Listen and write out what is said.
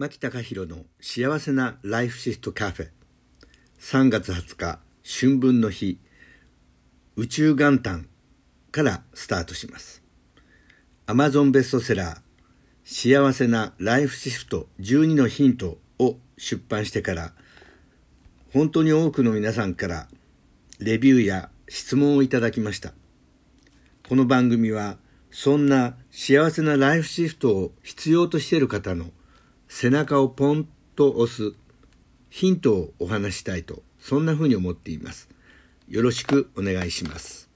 牧隆弘の幸せなライフシフトカフェ。3月20日春分の日宇宙元旦からスタートします。アマゾンベストセラー幸せなライフシフト12のヒントを出版してから本当に多くの皆さんからレビューや質問をいただきました。この番組はそんな幸せなライフシフトを必要としている方の背中をポンと押すヒントをお話したいとそんなふうに思っています。よろしくお願いします。